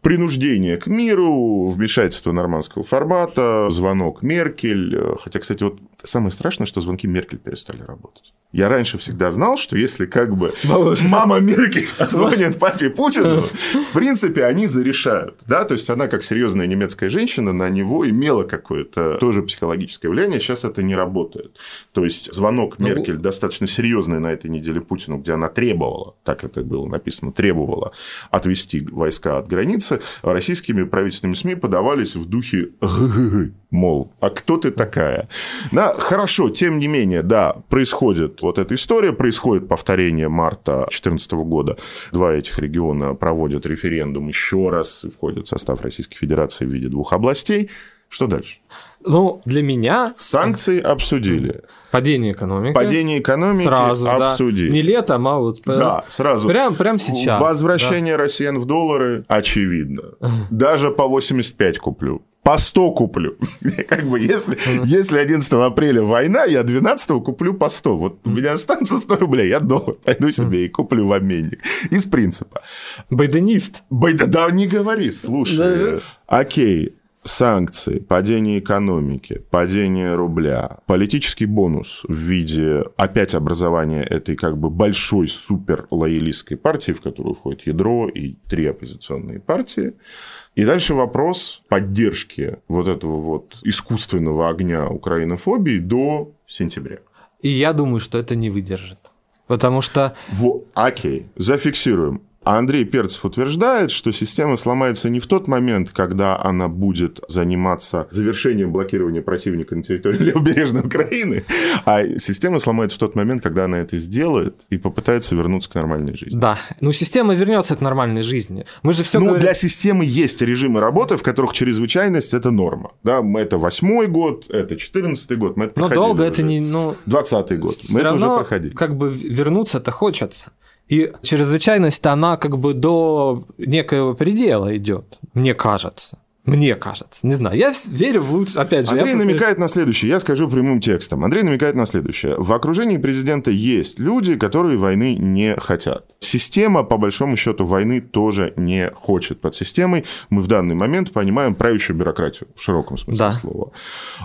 Принуждение к миру, вмешательство нормандского формата, звонок Меркель. Хотя, кстати, вот самое страшное, что звонки Меркель перестали работать. Я раньше всегда знал, что если как бы Бабушка. мама Меркель звонит папе Путину, в принципе, они зарешают. Да? То есть, она, как серьезная немецкая женщина, на него имела какое-то тоже психологическое влияние. Сейчас это не работает. То есть, звонок Ну, Меркель достаточно серьезный на этой неделе Путину, где она требовала, так это было написано, требовала отвести войска от границы, российскими правительственными СМИ подавались в духе мол, а кто ты такая? Да, хорошо, тем не менее, да, происходит вот эта история, происходит повторение марта 2014 года. Два этих региона проводят референдум еще раз и входят в состав Российской Федерации в виде двух областей. Что дальше? Ну, для меня Санкции обсудили. падение экономики. Падение экономики сразу, да. обсудили. Не летом, а вот... Да, сразу. Прям, прям сейчас. Возвращение россиян в доллары очевидно. Даже по 85 куплю. По 100 куплю. Как бы, если, если 11 апреля война, я 12 куплю по 100. Вот у меня останется 100 рублей, я доллар пойду себе и куплю в обменник. Из принципа. Байденист. Байда, да не говори, слушай. Даже- Окей, санкции, падение экономики, падение рубля, политический бонус в виде опять образования этой как бы большой супер лоялистской партии, в которую входит ядро и три оппозиционные партии. И дальше вопрос поддержки вот этого вот искусственного огня украинофобии до сентября. И я думаю, что это не выдержит. Потому что Во, окей, зафиксируем. А Андрей Перцев утверждает, что система сломается не в тот момент, когда она будет заниматься завершением блокирования противника на территории левобережной Украины, а система сломается в тот момент, когда она это сделает и попытается вернуться к нормальной жизни. Да, ну система вернется к нормальной жизни. Мы же все ну, говорим... для системы есть режимы работы, в которых чрезвычайность – это норма. Да, мы- это восьмой год, это четырнадцатый год, мы это Но долго это уже. не... Ну, Двадцатый год, мы это уже проходили. как бы вернуться-то хочется. И чрезвычайность, она как бы до некоего предела идет, мне кажется. Мне кажется. Не знаю. Я верю в лучшее. Опять же, Андрей я намекает на следующее. Я скажу прямым текстом. Андрей намекает на следующее. В окружении президента есть люди, которые войны не хотят. Система, по большому счету, войны тоже не хочет. Под системой мы в данный момент понимаем правящую бюрократию в широком смысле Да. слова.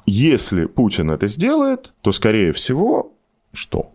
Если Путин это сделает, то, скорее всего, что?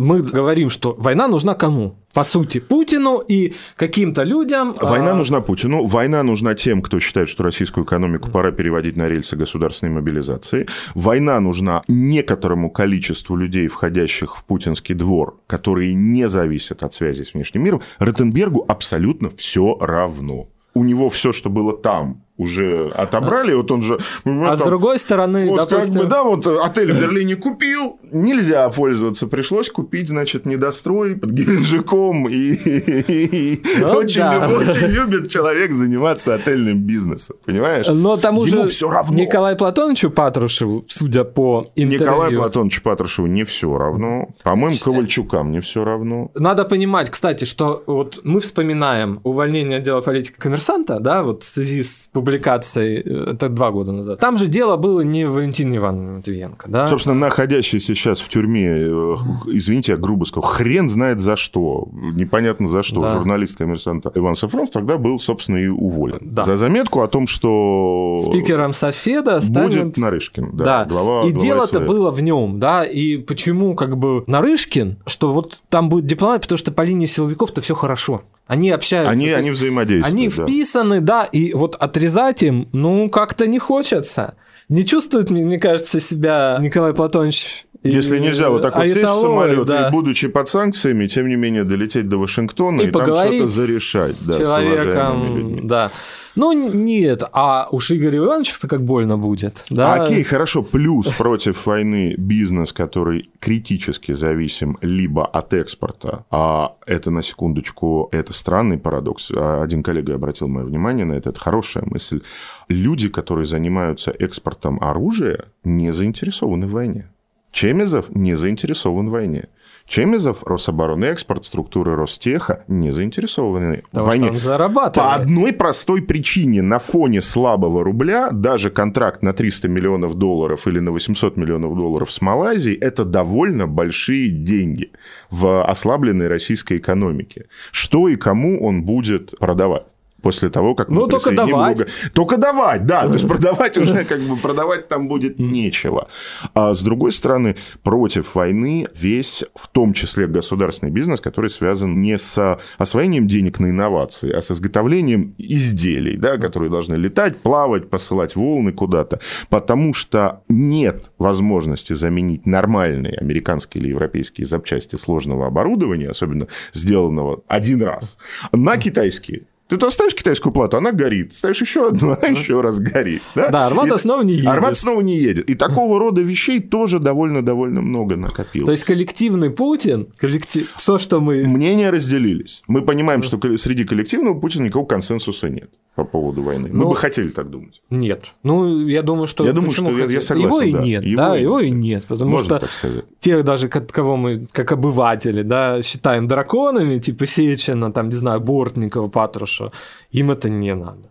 Мы говорим, что война нужна кому? По сути, Путину и каким-то людям. Война а, нужна Путину, война нужна тем, кто считает, что российскую экономику пора переводить на рельсы государственной мобилизации. Война нужна некоторому количеству людей, входящих в путинский двор, которые не зависят от связи с внешним миром. Ротенбергу абсолютно все равно. У него все, что было там, уже отобрали, вот он же... ну, А с там- другой стороны, вот допустим, как бы, да, вот отель в Берлине купил, нельзя пользоваться, пришлось купить, значит, недострой под Геленджиком, и, и Ну очень, да. очень любит человек заниматься отельным бизнесом, понимаешь? но тому Ему же все равно. Николаю Платоновичу Патрушеву, судя по интервью, Николаю Платоновичу Патрушеву не все равно, по-моему, Ковальчукам не все равно. Надо понимать, кстати, что вот мы вспоминаем увольнение отдела политики коммерсанта, да, вот в связи с публикацией, э, это два года назад. Там же дело было не в Валентине Ивановне Матвиенко, да? Собственно, находящийся сейчас в тюрьме, э, извините, я грубо сказал, хрен знает за что, непонятно за что, Да. журналист коммерсанта Иван Сафронов тогда был, собственно, и уволен. Да. За заметку о том, что Спикером Софеда станет... будет Нарышкин, да, Да, глава и дело-то было в нем, да, и почему как бы Нарышкин, что вот там будет дипломат, потому что по линии силовиков-то все хорошо. Они общаются. Они, они взаимодействуют. Они да. вписаны, да, и вот отрезать им, ну, как-то не хочется. Не чувствует, мне, мне кажется, себя Николай Платонович. и Если нельзя вот так вот сесть в самолет да. и, будучи под санкциями, тем не менее долететь до Вашингтона и, и там что-то зарешать. да, человеком, да. Ну, нет, а уж Игорю Ивановичу-то как больно будет, да. Окей, хорошо. Плюс против войны бизнес, который критически зависим либо от экспорта, а это, на секундочку, это странный парадокс. А Один коллега обратил мое внимание на это, это хорошая мысль. Люди, которые занимаются экспортом оружия, не заинтересованы в войне. Чемезов не заинтересован в войне. Чемезов, Рособоронэкспорт, структуры Ростеха не заинтересованы в Потому войне. что он зарабатывает. По одной простой причине. На фоне слабого рубля даже контракт на 300 миллионов долларов или на 800 миллионов долларов с Малайзией – это довольно большие деньги в ослабленной российской экономике. Что и кому он будет продавать? После того, как мы Ну, только присоединим давать. Луга- Только давать, да. То есть продавать уже как бы продавать там будет нечего. А с другой стороны, против войны весь, в том числе государственный бизнес, который связан не с освоением денег на инновации, а с изготовлением изделий, да, которые должны летать, плавать, посылать волны куда-то. Потому что нет возможности заменить нормальные американские или европейские запчасти сложного оборудования, особенно сделанного один раз, на китайские. Ты туда ставишь китайскую плату, она горит. Ставишь еще одну, она еще раз горит. Да, Да, армата И- снова не едет. Армата снова не едет. И такого рода вещей тоже довольно-довольно много накопилось. То есть коллективный Путин, коллектив, то, что мы... Мнения разделились. Мы понимаем, что среди коллективного Путина никакого консенсуса нет по поводу войны. Мы Ну, бы хотели так думать. Нет. Ну, я думаю, что... Я думаю, что я- я согласен, Его и да. нет, Его да, и его и нет, потому Можно что так сказать. тех даже, ко- кого мы, как обыватели, да, считаем драконами, типа Сечина, там, не знаю, Бортникова, Патруша, им это не надо.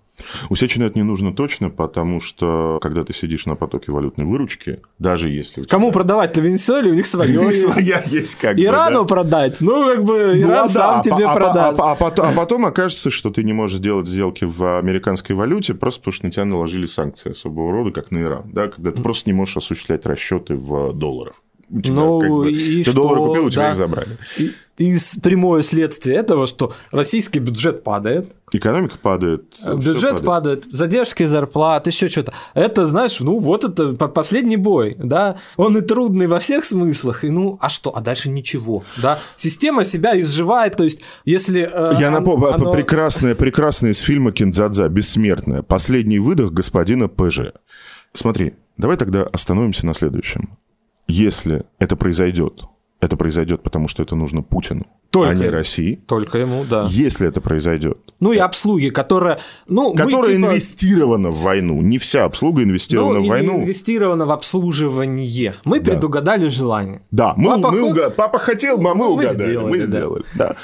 У Сечина это не нужно точно, потому что когда ты сидишь на потоке валютной выручки, даже если... тебя- Кому продавать-то Венесуэле, у них свое есть. как бы, Ирану да. продать, ну, как бы, Иран сам тебе продаст. Потом, а потом окажется, что ты не можешь сделать сделки в американской валюте, просто потому что на тебя наложили санкции особого рода, как на Иран. Да? Когда ты просто не можешь осуществлять расчеты в долларах. У тебя Ну, как бы- и ты что, доллары купил, у тебя да. их забрали. И, и прямое следствие этого, что российский бюджет падает, Экономика падает. Э, Бюджет падает. падает, задержки зарплат, еще что-то. Это, знаешь, ну вот это по- последний бой, да. Он и трудный во всех смыслах, и ну, а что, а дальше ничего, да. Система себя изживает, то есть если... э, Я он- напомню, оно- прекрасная, прекрасная из фильма Киндзадза, бессмертная. Последний выдох господина ПЖ. Смотри, давай тогда остановимся на следующем. Если это произойдет, это произойдет, потому что это нужно Путину, Только а не. России. Только ему, да. Если это произойдет, Ну и обслуги, которая... Ну, мы которая типа- инвестирована в войну, не вся обслуга инвестирована ну, в войну. инвестировано в обслуживание. Мы Да. предугадали желание. Да, мы, Папа мы уга- папа хотел, а мы, Мы угадали, сделали, мы да. сделали. Да.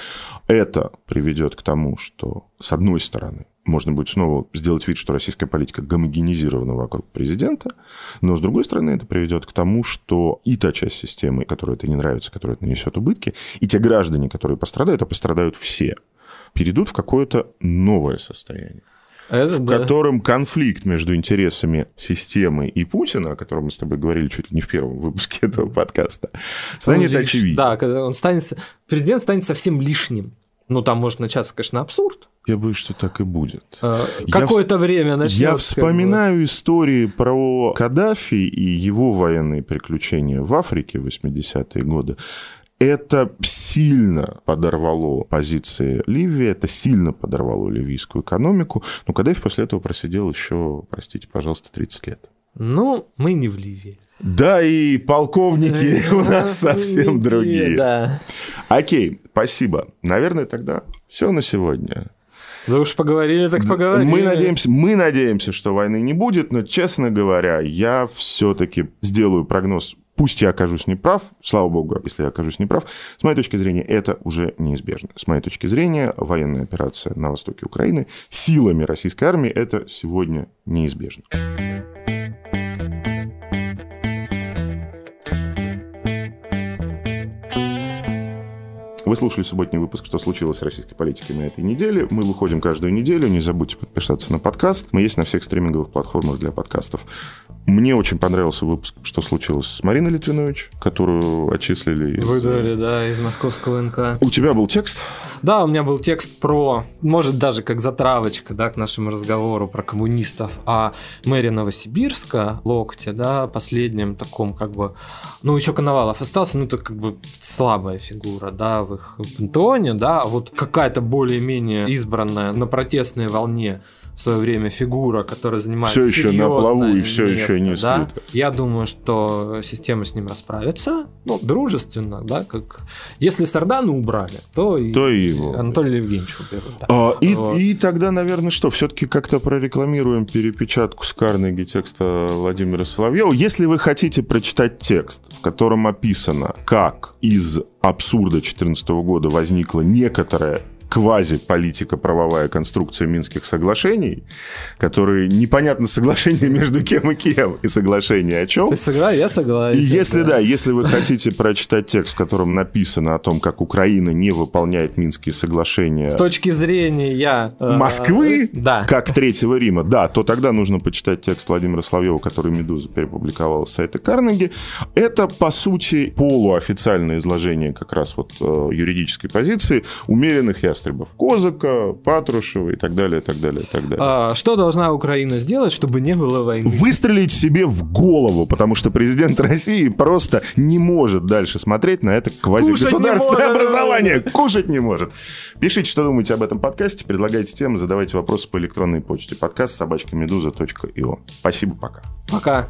Это приведет к тому, что, с одной стороны, можно будет снова сделать вид, что российская политика гомогенизирована вокруг президента, но, с другой стороны, это приведет к тому, что и та часть системы, которой это не нравится, которая это нанесет убытки, и те граждане, которые пострадают, а пострадают все, перейдут в какое-то новое состояние. Это в да. котором конфликт между интересами системы и Путина, о котором мы с тобой говорили чуть ли не в первом выпуске этого подкаста, станет он очевиден. Да, когда он станет, президент станет совсем лишним. Ну, там может начаться, конечно, абсурд. Я боюсь, что так и будет. А, какое-то время начнется. Я вспоминаю как истории про Каддафи и его военные приключения в Африке в 80-е годы. Это сильно подорвало позиции Ливии, это сильно подорвало ливийскую экономику. Но Каддафи после этого просидел еще, простите, пожалуйста, 30 лет. Ну, мы не в Ливии. Да, и полковники у нас совсем другие. Да. Окей, спасибо. Наверное, тогда все на сегодня. Да уж поговорили, так поговорили. Мы надеемся, мы надеемся, что войны не будет, но, честно говоря, я все-таки сделаю прогноз Пусть я окажусь неправ, слава богу, если я окажусь неправ, с моей точки зрения, это уже неизбежно. С моей точки зрения, военная операция на востоке Украины силами российской армии это сегодня неизбежно. Вы слушали субботний выпуск «Что случилось с российской политикой на этой неделе». Мы выходим каждую неделю. Не забудьте подписаться на подкаст. Мы есть на всех стриминговых платформах для подкастов. Мне очень понравился выпуск «Что случилось с Мариной Литвинович», которую отчислили. Из... Выдали, да, из московского НК. У тебя был текст? Да, у меня был текст про, может, даже как затравочка, да, к нашему разговору про коммунистов, о мэре Новосибирска, Локте, да, последнем таком, как бы, ну, еще Коновалов остался, ну, это как бы слабая фигура, да, в их пантеоне, да, вот какая-то более-менее избранная на протестной волне в свое время фигура, которая занимает все еще на плаву и все место, еще не да? Я думаю, что система с ним расправится, ну, дружественно, да, как если Сардана убрали, то, то и его. Анатолий Евгеньевич уберут. Да. А, и, вот. и тогда, наверное, что, все-таки как-то прорекламируем перепечатку с Карнеги текста Владимира Соловьева. Если вы хотите прочитать текст, в котором описано, как из абсурда 2014 года возникла некоторая квази-политика-правовая конструкция Минских соглашений, которые непонятно соглашение между кем и кем, и соглашение о чем. Ты согласен, я согласен. И если да. да, если вы хотите прочитать текст, в котором написано о том, как Украина не выполняет Минские соглашения... С точки зрения... Э, Москвы, да. как Третьего Рима, да, то тогда нужно почитать текст Владимира Соловьева, который «Медуза» перепубликовала с сайта Карнеги. Это, по сути, полуофициальное изложение как раз вот э, юридической позиции умеренных и ястребов. Козака, Патрушева и так далее, так далее, так далее. А, что должна Украина сделать, чтобы не было войны? Выстрелить себе в голову, потому что президент России просто не может дальше смотреть на это квазигосударственное образование. Кушать не может. Пишите, что думаете об этом подкасте, предлагайте темы, задавайте вопросы по электронной почте. Подкаст собачка Спасибо, пока. Пока.